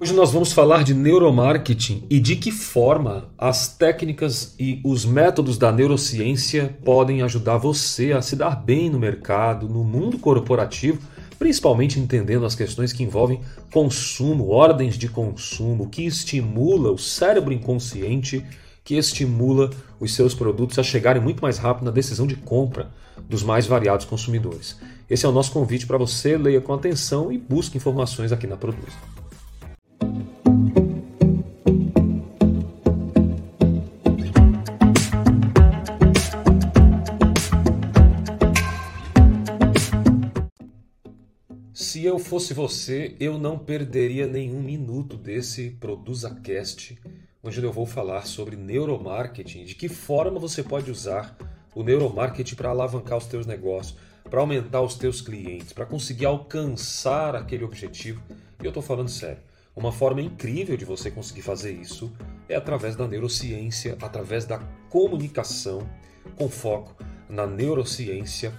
Hoje nós vamos falar de neuromarketing e de que forma as técnicas e os métodos da neurociência podem ajudar você a se dar bem no mercado, no mundo corporativo, principalmente entendendo as questões que envolvem consumo, ordens de consumo, que estimula o cérebro inconsciente, que estimula os seus produtos a chegarem muito mais rápido na decisão de compra dos mais variados consumidores. Esse é o nosso convite para você, leia com atenção e busque informações aqui na Produza. Eu fosse você, eu não perderia nenhum minuto desse Produza Cast, onde eu vou falar sobre neuromarketing, de que forma você pode usar o neuromarketing para alavancar os teus negócios, para aumentar os teus clientes, para conseguir alcançar aquele objetivo. E eu estou falando sério. Uma forma incrível de você conseguir fazer isso é através da neurociência, através da comunicação com foco na neurociência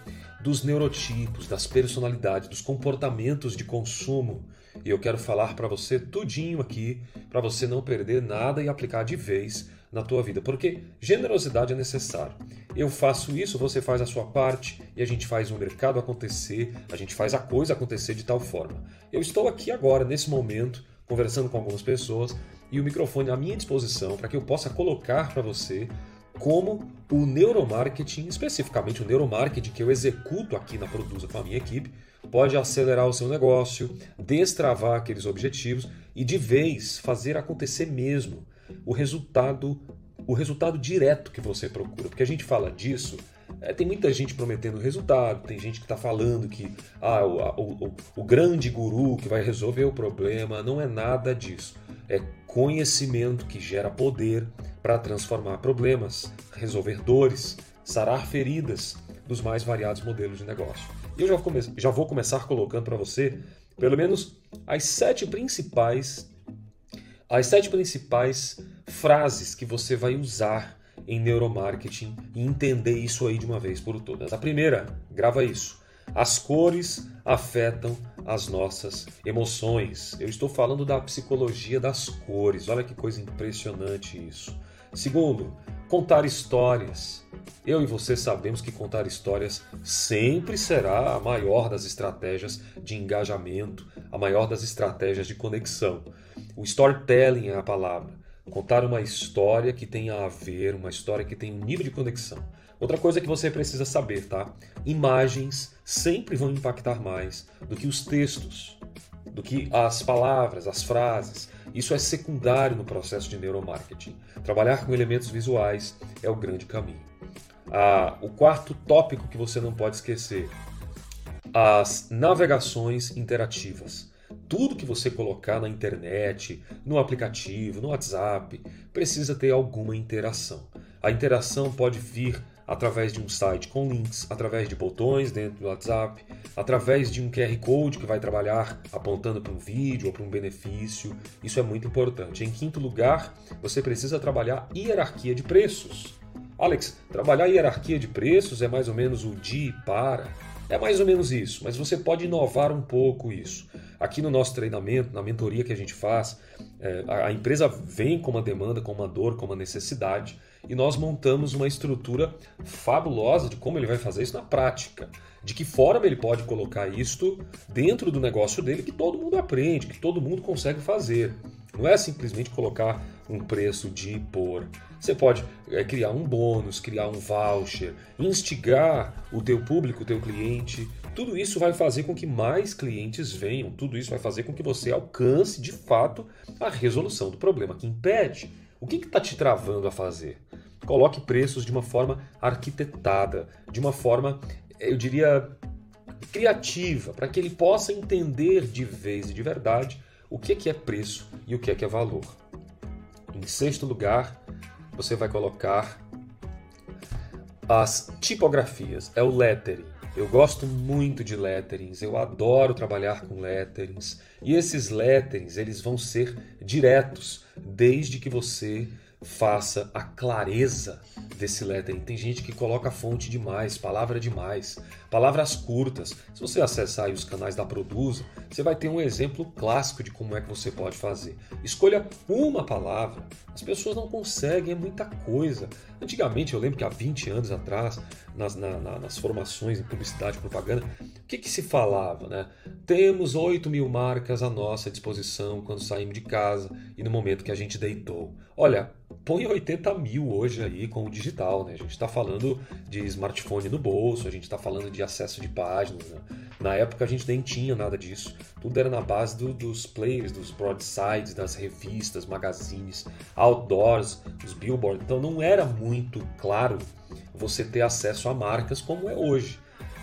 dos neurotipos, das personalidades, dos comportamentos de consumo. E eu quero falar para você tudinho aqui, para você não perder nada e aplicar de vez na tua vida, porque generosidade é necessário. Eu faço isso, você faz a sua parte e a gente faz o mercado acontecer, a gente faz a coisa acontecer de tal forma. Eu estou aqui agora, nesse momento, conversando com algumas pessoas e o microfone à minha disposição para que eu possa colocar para você como o neuromarketing, especificamente o neuromarketing que eu executo aqui na Produza com a minha equipe, pode acelerar o seu negócio, destravar aqueles objetivos e de vez fazer acontecer mesmo o resultado, o resultado direto que você procura. Porque a gente fala disso, é, tem muita gente prometendo resultado, tem gente que está falando que ah, o, o, o grande guru que vai resolver o problema. Não é nada disso. É conhecimento que gera poder para transformar problemas, resolver dores, sarar feridas dos mais variados modelos de negócio. E eu já, come já vou começar colocando para você pelo menos as sete principais as sete principais frases que você vai usar em neuromarketing e entender isso aí de uma vez por todas. A primeira, grava isso. As cores afetam as nossas emoções. Eu estou falando da psicologia das cores. Olha que coisa impressionante isso. Segundo, contar histórias. Eu e você sabemos que contar histórias sempre será a maior das estratégias de engajamento, a maior das estratégias de conexão. O storytelling é a palavra. Contar uma história que tenha a ver, uma história que tenha um nível de conexão. Outra coisa que você precisa saber, tá? Imagens sempre vão impactar mais do que os textos, do que as palavras, as frases. Isso é secundário no processo de neuromarketing. Trabalhar com elementos visuais é o grande caminho. Ah, o quarto tópico que você não pode esquecer: as navegações interativas. Tudo que você colocar na internet, no aplicativo, no WhatsApp, precisa ter alguma interação. A interação pode vir através de um site com links, através de botões dentro do WhatsApp, através de um QR Code que vai trabalhar apontando para um vídeo ou para um benefício. Isso é muito importante. Em quinto lugar, você precisa trabalhar hierarquia de preços. Alex, trabalhar hierarquia de preços é mais ou menos o de para. É mais ou menos isso, mas você pode inovar um pouco isso. Aqui no nosso treinamento, na mentoria que a gente faz, é, a empresa vem com uma demanda, com uma dor, com uma necessidade, e nós montamos uma estrutura fabulosa de como ele vai fazer isso na prática. De que forma ele pode colocar isto dentro do negócio dele, que todo mundo aprende, que todo mundo consegue fazer. Não é simplesmente colocar um preço de por. Você pode é, criar um bônus, criar um voucher, instigar o teu público, o teu cliente. Tudo isso vai fazer com que mais clientes venham. Tudo isso vai fazer com que você alcance de fato a resolução do problema que impede. O que está te travando a fazer? Coloque preços de uma forma arquitetada, de uma forma, eu diria, criativa, para que ele possa entender de vez e de verdade o que é preço e o que é valor. Em sexto lugar, você vai colocar as tipografias, é o lettering. Eu gosto muito de letterings, eu adoro trabalhar com letterings. E esses letterings, eles vão ser diretos, desde que você faça a clareza desse lettering. Tem gente que coloca fonte demais, palavra demais, palavras curtas. Se você acessar os canais da Produza, você vai ter um exemplo clássico de como é que você pode fazer. Escolha uma palavra. As pessoas não conseguem, é muita coisa. Antigamente, eu lembro que há 20 anos atrás, nas, na, nas formações em publicidade e propaganda, o que, que se falava? Né? Temos 8 mil marcas à nossa disposição quando saímos de casa e no momento que a gente deitou. Olha, põe 80 mil hoje aí com o digital, né? A gente está falando de smartphone no bolso, a gente está falando de acesso de páginas. Né? Na época a gente nem tinha nada disso. Tudo era na base do, dos players, dos broadsides, das revistas, magazines, outdoors, os billboards. Então não era muito claro você ter acesso a marcas como é hoje.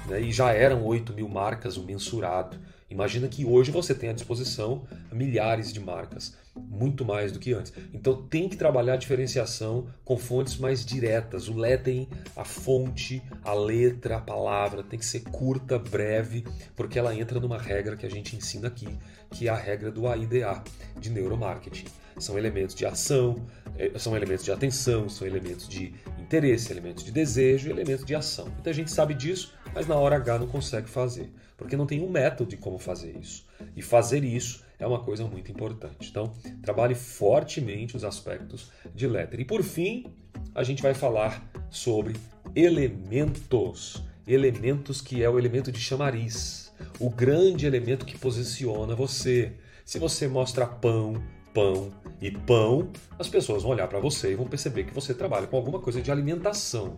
Né? E já eram 8 mil marcas o mensurado. Imagina que hoje você tem à disposição milhares de marcas, muito mais do que antes. Então tem que trabalhar a diferenciação com fontes mais diretas. O lettering, a fonte, a letra, a palavra tem que ser curta, breve, porque ela entra numa regra que a gente ensina aqui, que é a regra do AIDA, de neuromarketing. São elementos de ação, eh, são elementos de atenção, são elementos de interesse, elementos de desejo e elementos de ação. Muita gente sabe disso, mas na hora H não consegue fazer porque não tem um método de como fazer isso. E fazer isso é uma coisa muito importante. Então, trabalhe fortemente os aspectos de letter. E por fim, a gente vai falar sobre elementos. Elementos que é o elemento de chamariz, o grande elemento que posiciona você. Se você mostra pão, pão e pão, as pessoas vão olhar para você e vão perceber que você trabalha com alguma coisa de alimentação,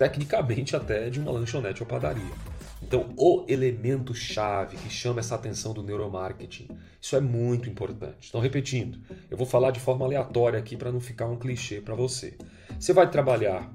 tecnicamente até de uma lanchonete ou padaria. Então, o elemento chave que chama essa atenção do neuromarketing, isso é muito importante. Então, repetindo, eu vou falar de forma aleatória aqui para não ficar um clichê para você. Você vai trabalhar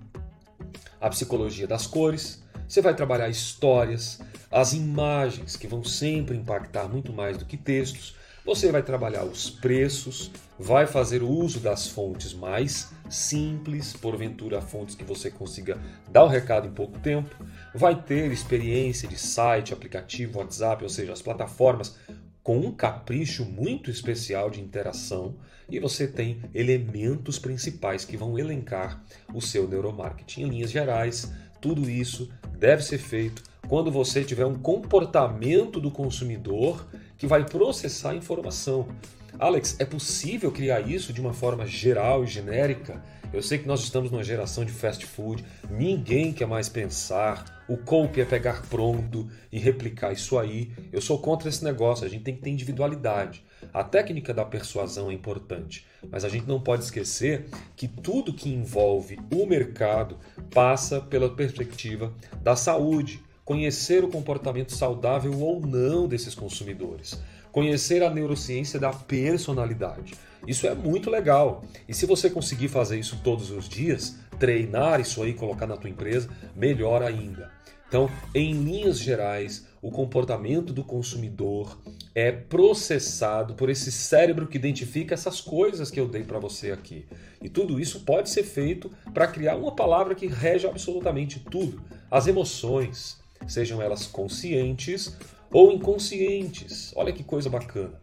a psicologia das cores, você vai trabalhar histórias, as imagens que vão sempre impactar muito mais do que textos, você vai trabalhar os preços, vai fazer uso das fontes mais simples, porventura fontes que você consiga dar o recado em pouco tempo, vai ter experiência de site, aplicativo, WhatsApp, ou seja, as plataformas com um capricho muito especial de interação e você tem elementos principais que vão elencar o seu neuromarketing. Em linhas gerais, tudo isso deve ser feito quando você tiver um comportamento do consumidor que vai processar a informação. Alex, é possível criar isso de uma forma geral e genérica? Eu sei que nós estamos numa geração de fast food, ninguém quer mais pensar, o cope é pegar pronto e replicar isso aí. Eu sou contra esse negócio, a gente tem que ter individualidade. A técnica da persuasão é importante, mas a gente não pode esquecer que tudo que envolve o mercado passa pela perspectiva da saúde, conhecer o comportamento saudável ou não desses consumidores, conhecer a neurociência da personalidade. Isso é muito legal. E se você conseguir fazer isso todos os dias, treinar isso aí, colocar na tua empresa, melhor ainda. Então, em linhas gerais, o comportamento do consumidor é processado por esse cérebro que identifica essas coisas que eu dei para você aqui. E tudo isso pode ser feito para criar uma palavra que rege absolutamente tudo: as emoções, sejam elas conscientes ou inconscientes. Olha que coisa bacana.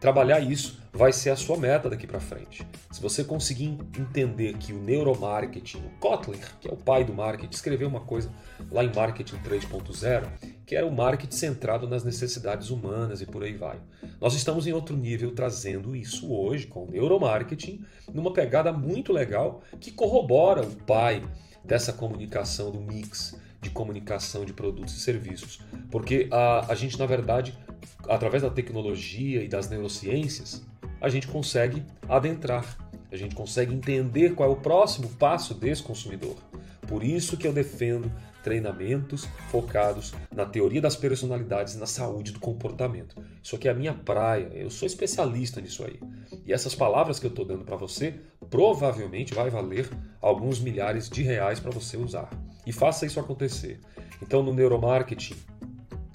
Trabalhar isso vai ser a sua meta daqui para frente. Se você conseguir entender que o neuromarketing, o Kotler, que é o pai do marketing, escreveu uma coisa lá em Marketing 3.0, que era o marketing centrado nas necessidades humanas e por aí vai. Nós estamos em outro nível trazendo isso hoje com o neuromarketing, numa pegada muito legal que corrobora o pai dessa comunicação do mix de comunicação de produtos e serviços. Porque a, a gente, na verdade, através da tecnologia e das neurociências, a gente consegue adentrar, a gente consegue entender qual é o próximo passo desse consumidor. Por isso que eu defendo treinamentos focados na teoria das personalidades e na saúde do comportamento. Isso aqui é a minha praia, eu sou especialista nisso aí. E essas palavras que eu estou dando para você provavelmente vai valer alguns milhares de reais para você usar. E faça isso acontecer. Então, no neuromarketing,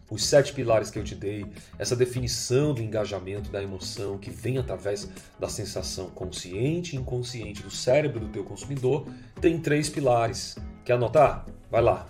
os sete pilares que eu te dei, essa definição do engajamento, da emoção que vem através da sensação consciente e inconsciente do cérebro do teu consumidor, tem três pilares. Quer anotar? Vai lá.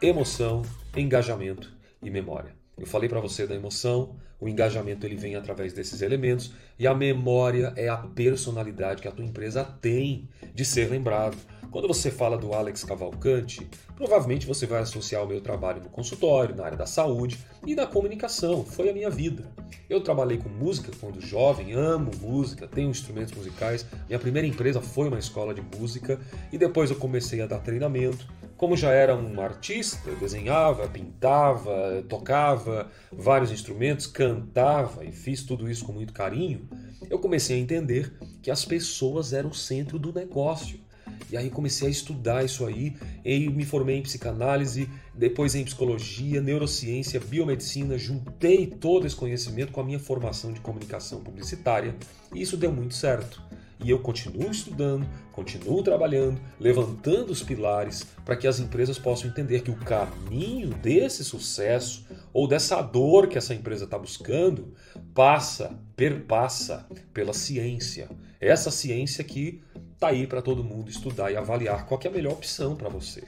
Emoção, engajamento e memória. Eu falei para você da emoção, o engajamento ele vem através desses elementos e a memória é a personalidade que a tua empresa tem de ser lembrado. Quando você fala do Alex Cavalcante, provavelmente você vai associar o meu trabalho no consultório, na área da saúde e da comunicação. Foi a minha vida. Eu trabalhei com música quando jovem, amo música, tenho instrumentos musicais. Minha primeira empresa foi uma escola de música e depois eu comecei a dar treinamento. Como já era um artista, desenhava, pintava, tocava vários instrumentos, cantava e fiz tudo isso com muito carinho, eu comecei a entender que as pessoas eram o centro do negócio. E aí comecei a estudar isso aí e me formei em psicanálise, depois em psicologia, neurociência, biomedicina, juntei todo esse conhecimento com a minha formação de comunicação publicitária e isso deu muito certo. E eu continuo estudando, continuo trabalhando, levantando os pilares para que as empresas possam entender que o caminho desse sucesso ou dessa dor que essa empresa está buscando passa, perpassa pela ciência. Essa ciência que está aí para todo mundo estudar e avaliar qual é a melhor opção para você.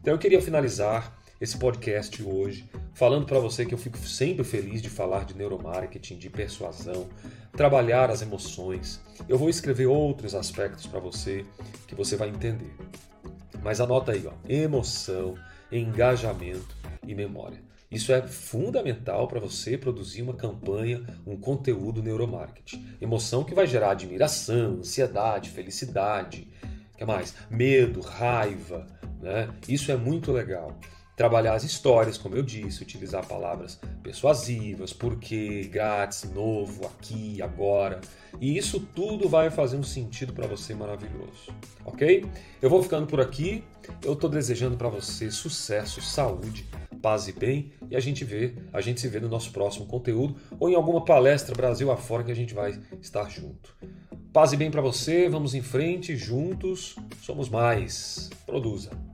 Então eu queria finalizar esse podcast hoje falando para você que eu fico sempre feliz de falar de neuromarketing, de persuasão, trabalhar as emoções. Eu vou escrever outros aspectos para você que você vai entender. Mas anota aí, ó, emoção, engajamento e memória. Isso é fundamental para você produzir uma campanha, um conteúdo neuromarketing. Emoção que vai gerar admiração, ansiedade, felicidade, que mais? Medo, raiva, né? Isso é muito legal. Trabalhar as histórias, como eu disse, utilizar palavras persuasivas, porque, grátis, novo, aqui, agora. E isso tudo vai fazer um sentido para você maravilhoso, ok? Eu vou ficando por aqui. Eu estou desejando para você sucesso, saúde, paz e bem. E a gente vê, a gente se vê no nosso próximo conteúdo ou em alguma palestra Brasil afora que a gente vai estar junto. Paz e bem para você. Vamos em frente, juntos. Somos mais. Produza.